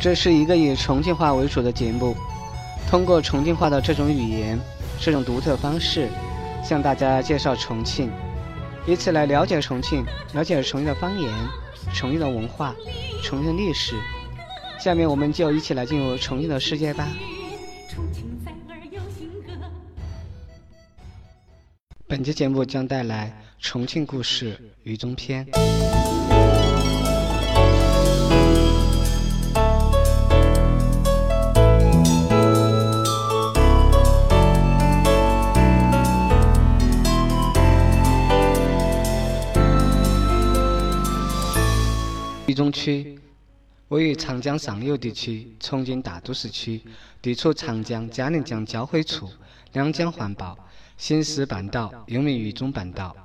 这是一个以重庆话为主的节目，通过重庆话的这种语言、这种独特方式，向大家介绍重庆，以此来了解重庆，了解重庆的方言、重庆的文化、重庆的历史。下面我们就一起来进入重庆的世界吧。本期节目将带来重庆故事渝中篇。区位于长江上游地区重庆大都市区，地处长江、嘉陵江交汇处，两江环抱，形似半岛，又名渝中半岛。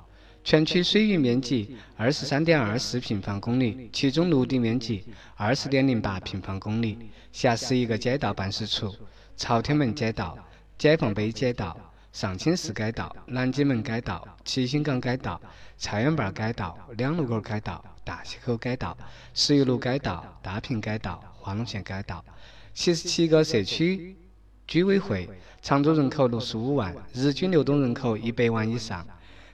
全区水域面积二十三点二四平方公里，其中陆地面积二十点零八平方公里。辖十一个街道办事处：朝天门街道、解放碑街道。上清寺街道、南京门街道、七星岗街道、菜园坝街道、两路口街道、大溪口街道、十一路街道、大坪街道、华龙县街道，七十七个社区居委会，常住人口六十五万，日均流动人口一百万以上，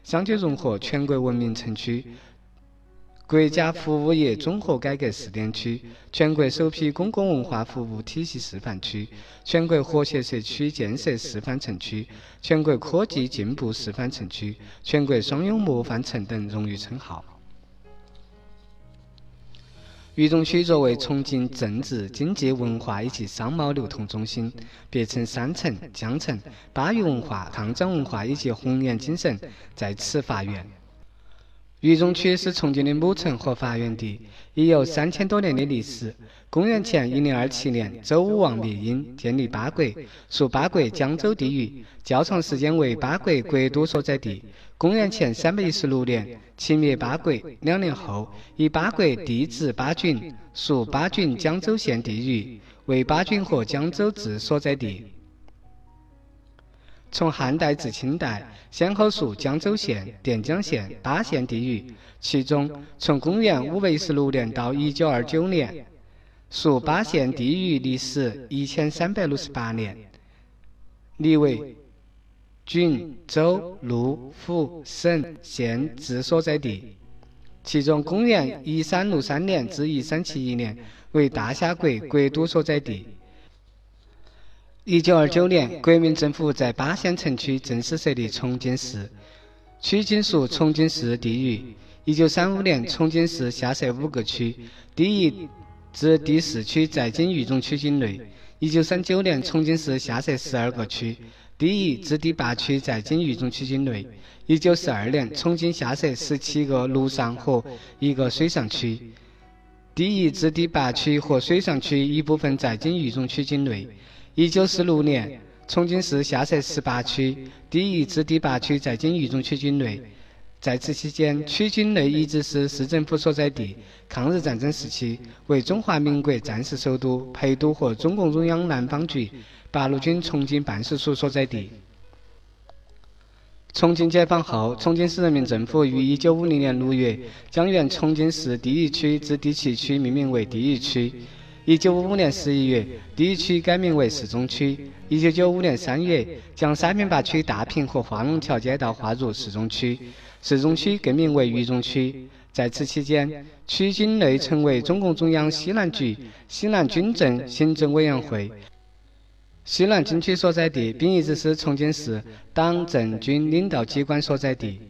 相继荣获全国文明城区。国家服务业综合改革试点区，全国首批公共文化服务体系示范区，全国和谐社区建设示范城区，全国科技进步示范城区，全国双拥模范城等荣誉称号。渝中区作为重庆政治、经济、文化以及商贸流通中心，别称三城、江城，巴渝文化、抗战文化以及红岩精神在此发源。渝中区是重庆的母城和发源地，已有三千多年的历史。公元前一零二七年，周武王灭殷，建立八国，属八国江州地域，较长时间为八国国都所在地。公元前三百一十六年，秦灭八国，两年后，以八国地置巴郡，属巴郡江州县地域，为巴郡和江州治所在地。从汉代至清代，先后属江州县、垫江县、巴县地域。其中，从公元五百一十六年到一九二九年，属巴县地域历时一千三百六十八年，立为郡、州、路、府、省、县治所在地。其中，公元一三六三年至一三七一年为大夏国国都所在地。一九二九年，国民政府在巴县城区正式设立重庆市，区仅属重庆市地域。一九三五年，重庆市下设五个区，第一至第四区在今渝中区境内。一九三九年，重庆市下设十二个区，第一至第八区在今渝中区境内。一九四二年，重庆下设十七个陆上和一个水上区，第一至第八区和水上区一部分在今渝中区境内。一九四六年，重庆市下设十八区，第一至第八区在今渝中区境内。在此期间，区境内一直是市政府所在地。抗日战争时期，为中华民国战时首都、陪都和中共中央南方局、八路军重庆办事处所在地。重庆解放后，重庆市人民政府于一九五零年六月将原重庆市第一区至第七区命名为第一区。一九五五年十一月，第一区改名为市中区。一九九五年三月，将沙坪坝区大坪和化龙桥街道划入市中区，市中区更名为渝中区。在此期间，区境内成为中共中央西南局西南军政行政委员会西南军区所在地，并一直是重庆市党政军领导机关所在地。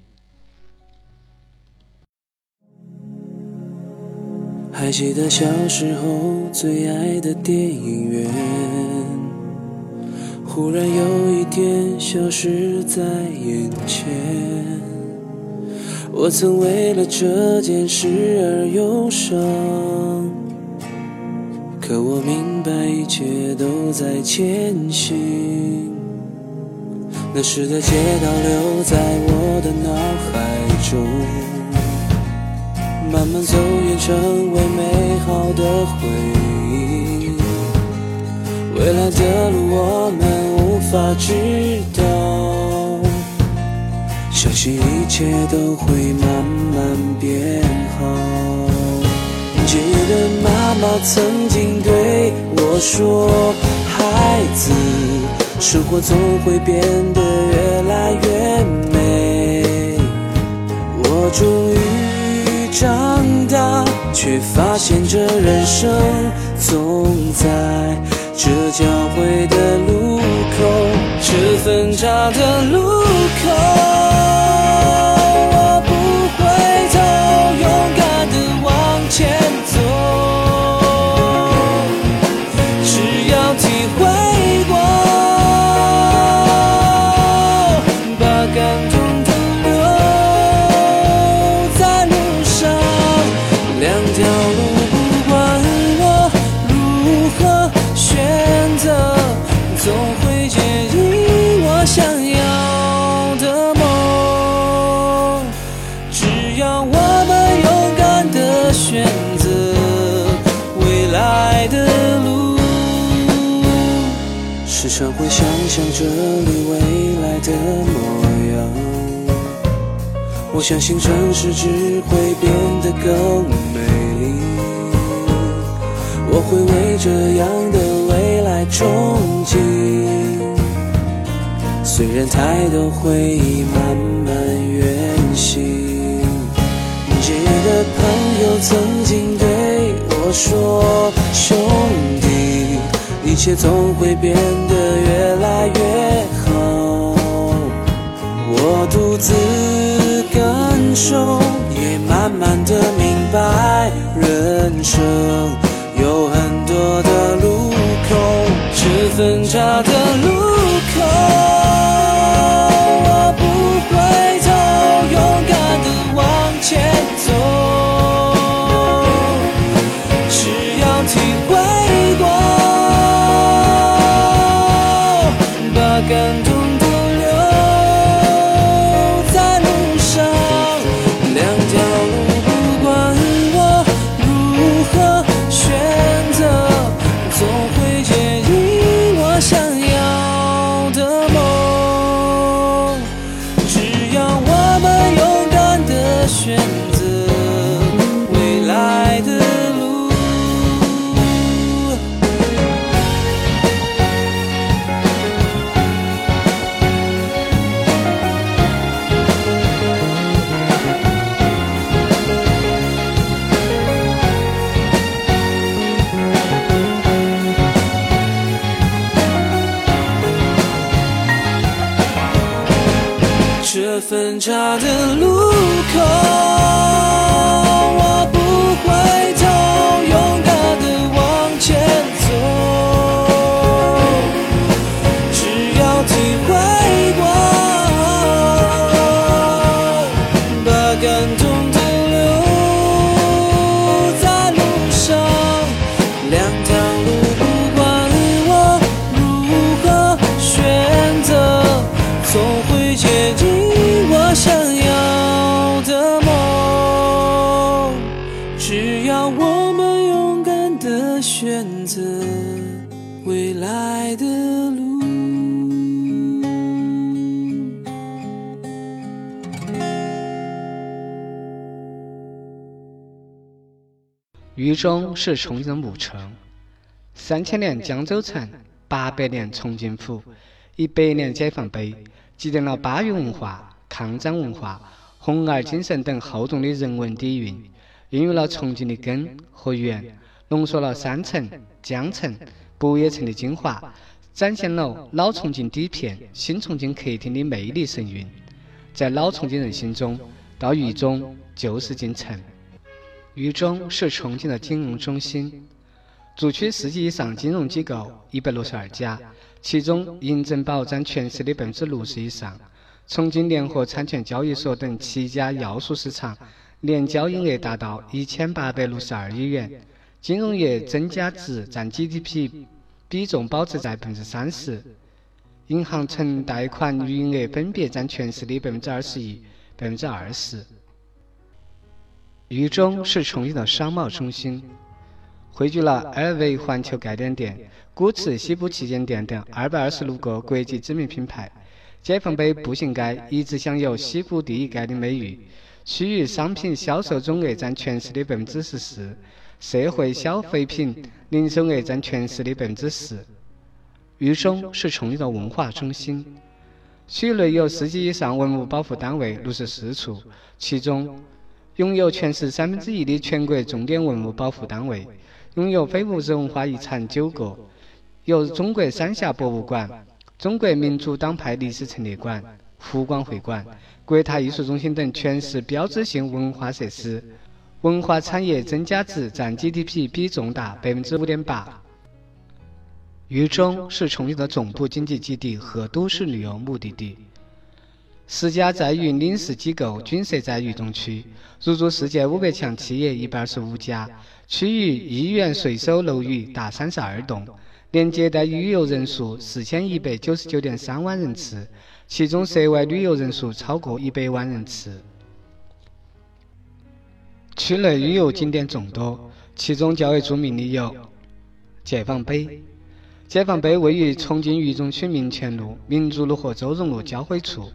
还记得小时候最爱的电影院，忽然有一天消失在眼前。我曾为了这件事而忧伤，可我明白一切都在前行。那时的街道留在我的脑海中。慢慢走远，成为美好的回忆。未来的路我们无法知道，相信一切都会慢慢变好。记得妈妈曾经对我说：“孩子，生活总会变得越来越美。”我终于长大，却发现这人生总在这交汇的路口，这分岔的路口。想着你未来的模样，我相信城市只会变得更美丽。我会为这样的未来憧憬，虽然太多回忆慢慢远行。街的朋友曾经对我说，兄弟。一切总会变得越来越好，我独自感受，也慢慢的明白，人生有很多的路口，是分岔的路分岔的路渝中是重庆的母城，三千年江州城，八百年重庆府，一百年解放碑，积淀了巴渝文化、抗战文化、红二精神等厚重的人文底蕴，孕育了重庆的根和源，浓缩了山城、江城、不夜城的精华，展现了老重庆底片、新重庆客厅的魅力神韵。在老重庆人心中，到渝中就是进城。渝中是重庆的金融中心，筑区四级以上金融机构一百六十二家，其中银证宝占全市的百分之六十以上。重庆联合产权交易所等七家要素市场年交易额达到一千八百六十二亿元，金融业增加值占 GDP 比重保持在百分之三十，银行存贷款余额分别占全市的百分之二十一、百分之二十。渝中是重庆的商贸中心，汇聚了 LV 环球概念店、古驰西部旗舰店等二百二十六个国际知名品牌。解放碑步行街一直享有西部第一街的美誉，区域商品销售总额占全市的百分之十四，社会消费品零售额占全市的百分之十。渝中是重庆的文化中心，区域内有四级以上文物保护单位六十四处，其中拥有全市三分之一的全国重点文物保护单位，拥有非物质文化遗产九个，有中国三峡博物馆、中国民主党派历史陈列馆、湖广会馆、国泰艺术中心等全市标志性文化设施。文化产业增加值占 GDP 比重达百分之五点八。渝中是重庆的总部经济基地和都市旅游目的地，十家在渝领事机构均设在渝中区，入驻世界五百强企业一百二十五家，区域亿元税收楼宇达三十二栋，年接待旅游人数四千一百九十九点三万人次，其中涉外旅游人数超过一百万人次。区内旅游景点众多，其中较为著名的有解放碑。解放碑位于重庆渝中区民权路、民族路和周荣路交汇处，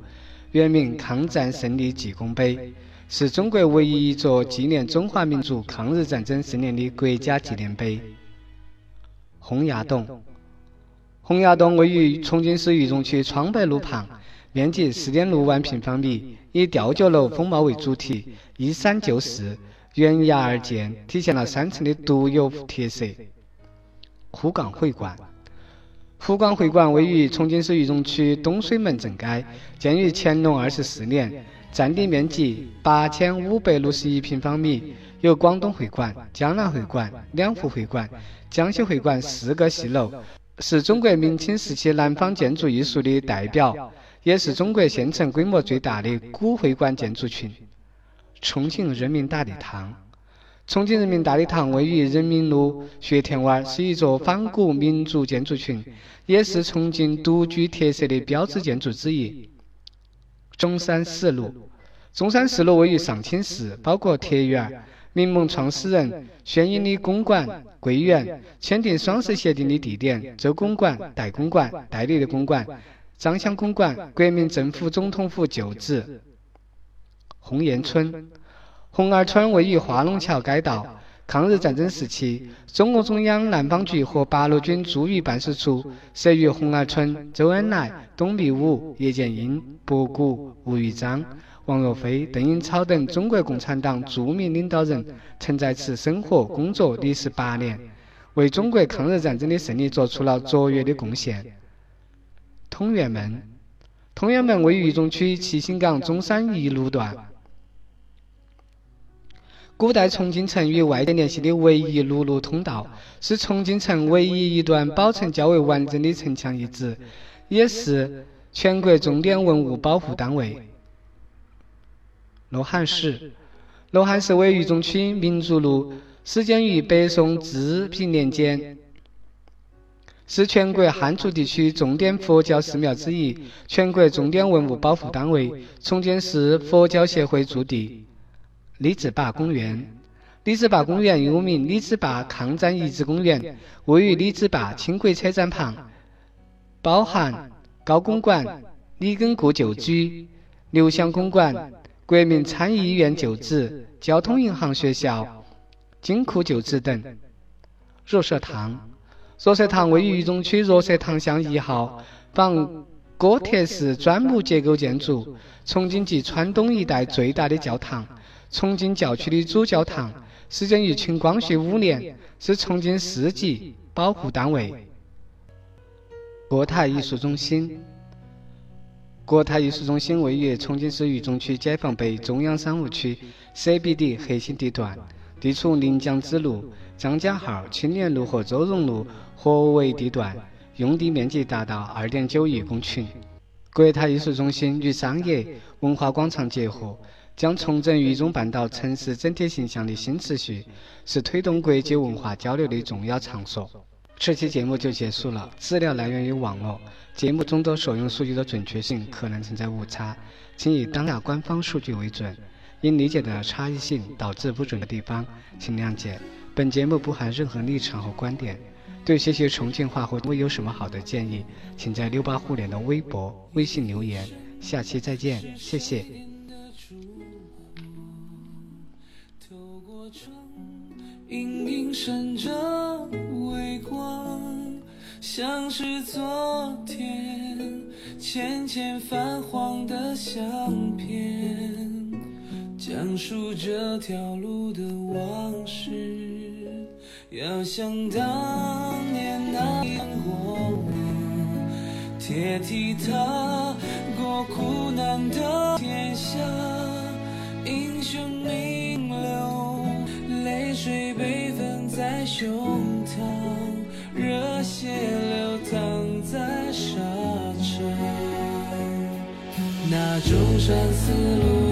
原名抗战胜利纪功碑，是中国唯一一座纪念中华民族抗日战争胜利的国家纪念碑。洪崖洞，洪崖洞位于重庆市渝中区川北路旁，面积四点六万平方米，以吊脚楼风貌为主题，依山就势。悬崖而建，体现了山城的独有特色。湖广会馆，湖广会馆位于重庆市渝中区东水门正街，建于乾隆二十四年，占地面积八千五百六十一平方米，有广东会馆、江南会馆、两湖会馆、江西会馆四个戏楼，是中国明清时期南方建筑艺术的代表，也是中国现存规模最大的古会馆建筑群。重庆人民大礼堂，重庆人民大礼堂位于人民路学田湾，是一座仿古民族建筑群，也是重庆独具特色的标志建筑之一。中山四路，中山四路位于上清寺，包括铁园、民盟创始人宣英的公馆、桂园、签订双十协定的地点、周公馆、代公馆、代理的公馆、张乡公馆、国民政府总统府旧址。红岩村，红二村位于化龙桥街道。抗日战争时期，中共中央南方局和八路军驻渝办事处设于红二村。周恩来、董必武、叶剑英、博古、吴玉章、王若飞、邓颖超等中国共产党著名领导人曾在此生活、工作历时八年，为中国抗日战争的胜利做出了卓越的贡献。通远门，通远门位于渝中区七星岗中山一路段。古代重庆城与外界联系的唯一陆路通道，是重庆城唯一一段保存较为完整的城墙遗址，也是全国重点文物保护单位。罗汉寺，罗汉寺位于渝中区民族路，始建于北宋治平年间，是全国汉族地区重点佛教寺庙之一，全国重点文物保护单位，重庆市佛教协会驻地。李子坝公园，李子坝公园又名李子坝抗战遗址公园，位于李子坝轻轨车站旁，包含高公馆、李根固旧居、刘湘公馆、国民参议院旧址、交通银行学校、金库旧址等。若社堂，若社堂位于渝中区若社堂巷一号，仿哥特式砖木结构建筑，重庆及川东一带最大的教堂。重庆教区的主教堂始建于清光绪五年，是重庆市级保护单位。国泰艺术中心，国泰艺术中心位于重庆市渝中区解放碑中央商务区 CBD 核心地段，地处临江支路、张家号、青年路和周荣路合围地段，用地面积达到二点九亿公顷。国泰艺术中心与商业文化广场结合。将重整渝中半岛城市整体形象的新秩序，是推动国际文化交流的重要场所。这期节目就结束了，资料来源于网络，节目中的所用数据的准确性可能存在误差，请以当下官方数据为准。因理解的差异性导致不准的地方，请谅解。本节目不含任何立场和观点。对学习重庆话或有什么好的建议，请在六八互联的微博、微信留言。下期再见，谢谢。隐隐闪着微光，像是昨天浅浅泛黄的相片，讲述这条路的往事，要像当年那样过往，铁蹄踏过苦难的天下，胸膛，热血流淌在沙场。那中山四路。